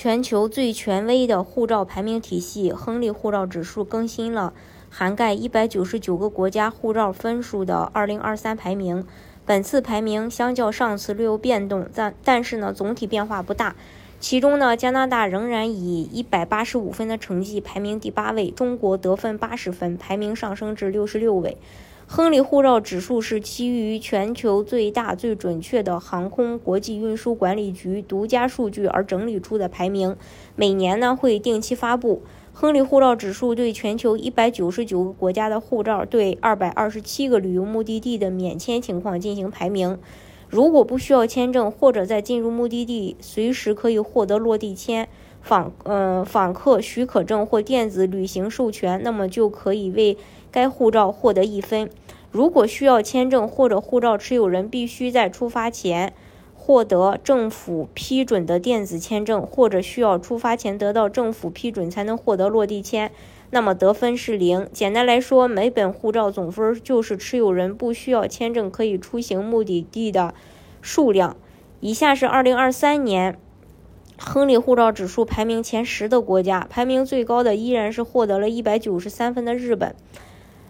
全球最权威的护照排名体系——亨利护照指数更新了。涵盖一百九十九个国家护照分数的二零二三排名，本次排名相较上次略有变动，但但是呢总体变化不大。其中呢，加拿大仍然以一百八十五分的成绩排名第八位，中国得分八十分，排名上升至六十六位。亨利护照指数是基于全球最大、最准确的航空国际运输管理局独家数据而整理出的排名，每年呢会定期发布。亨利护照指数对全球一百九十九个国家的护照对二百二十七个旅游目的地的免签情况进行排名。如果不需要签证，或者在进入目的地随时可以获得落地签、访呃访客许可证或电子旅行授权，那么就可以为该护照获得一分。如果需要签证，或者护照持有人必须在出发前。获得政府批准的电子签证，或者需要出发前得到政府批准才能获得落地签，那么得分是零。简单来说，每本护照总分就是持有人不需要签证可以出行目的地的数量。以下是2023年亨利护照指数排名前十的国家，排名最高的依然是获得了一百九十三分的日本，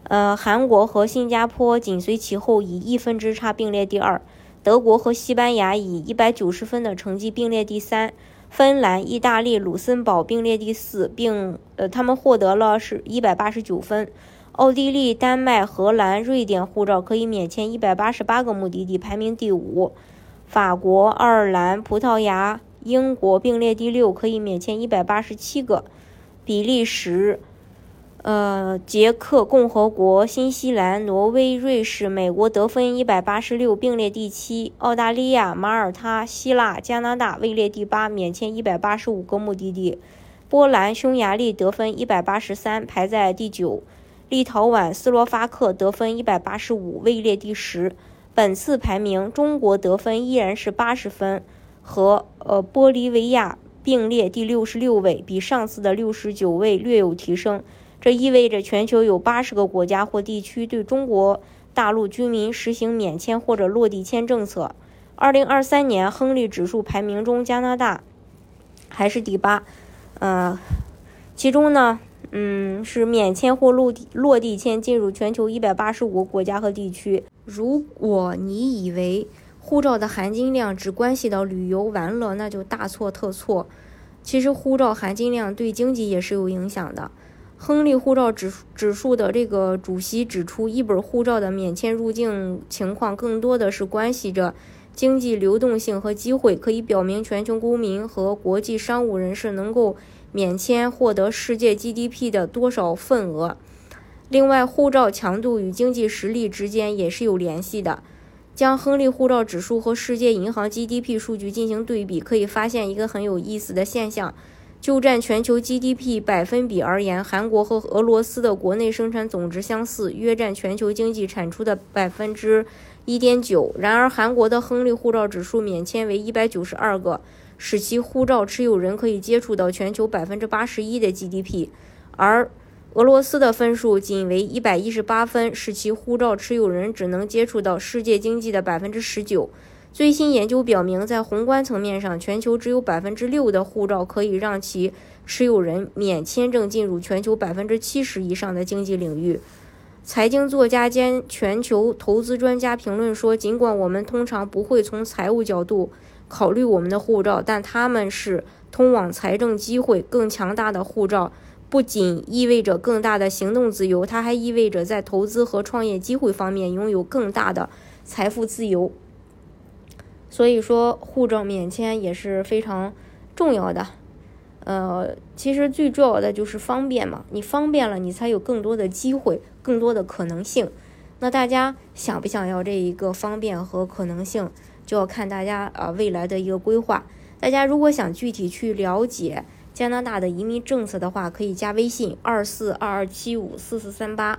呃，韩国和新加坡紧随其后，以一分之差并列第二。德国和西班牙以一百九十分的成绩并列第三，芬兰、意大利、卢森堡并列第四，并呃，他们获得了是一百八十九分。奥地利、丹麦、荷兰、瑞典护照可以免签一百八十八个目的地，排名第五。法国、爱尔兰、葡萄牙、英国并列第六，可以免签一百八十七个。比利时。呃，捷克共和国、新西兰、挪威、瑞士、美国得分一百八十六，并列第七；澳大利亚、马耳他、希腊、加拿大位列第八，免签一百八十五个目的地；波兰、匈牙利得分一百八十三，排在第九；立陶宛、斯洛伐克得分一百八十五，位列第十。本次排名，中国得分依然是八十分，和呃玻利维亚并列第六十六位，比上次的六十九位略有提升。这意味着全球有八十个国家或地区对中国大陆居民实行免签或者落地签政策。二零二三年亨利指数排名中，加拿大还是第八。呃，其中呢，嗯，是免签或落地落地签进入全球一百八十五个国家和地区。如果你以为护照的含金量只关系到旅游玩乐，那就大错特错。其实护照含金量对经济也是有影响的。亨利护照指指数的这个主席指出，一本护照的免签入境情况更多的是关系着经济流动性和机会，可以表明全球公民和国际商务人士能够免签获得世界 GDP 的多少份额。另外，护照强度与经济实力之间也是有联系的。将亨利护照指数和世界银行 GDP 数据进行对比，可以发现一个很有意思的现象。就占全球 GDP 百分比而言，韩国和俄罗斯的国内生产总值相似，约占全球经济产出的百分之一点九。然而，韩国的亨利护照指数免签为一百九十二个，使其护照持有人可以接触到全球百分之八十一的 GDP，而俄罗斯的分数仅为一百一十八分，使其护照持有人只能接触到世界经济的百分之十九。最新研究表明，在宏观层面上，全球只有百分之六的护照可以让其持有人免签证进入全球百分之七十以上的经济领域。财经作家兼全球投资专家评论说：“尽管我们通常不会从财务角度考虑我们的护照，但他们是通往财政机会更强大的护照。不仅意味着更大的行动自由，它还意味着在投资和创业机会方面拥有更大的财富自由。”所以说，护照免签也是非常重要的。呃，其实最重要的就是方便嘛，你方便了，你才有更多的机会，更多的可能性。那大家想不想要这一个方便和可能性，就要看大家啊未来的一个规划。大家如果想具体去了解加拿大的移民政策的话，可以加微信二四二二七五四四三八。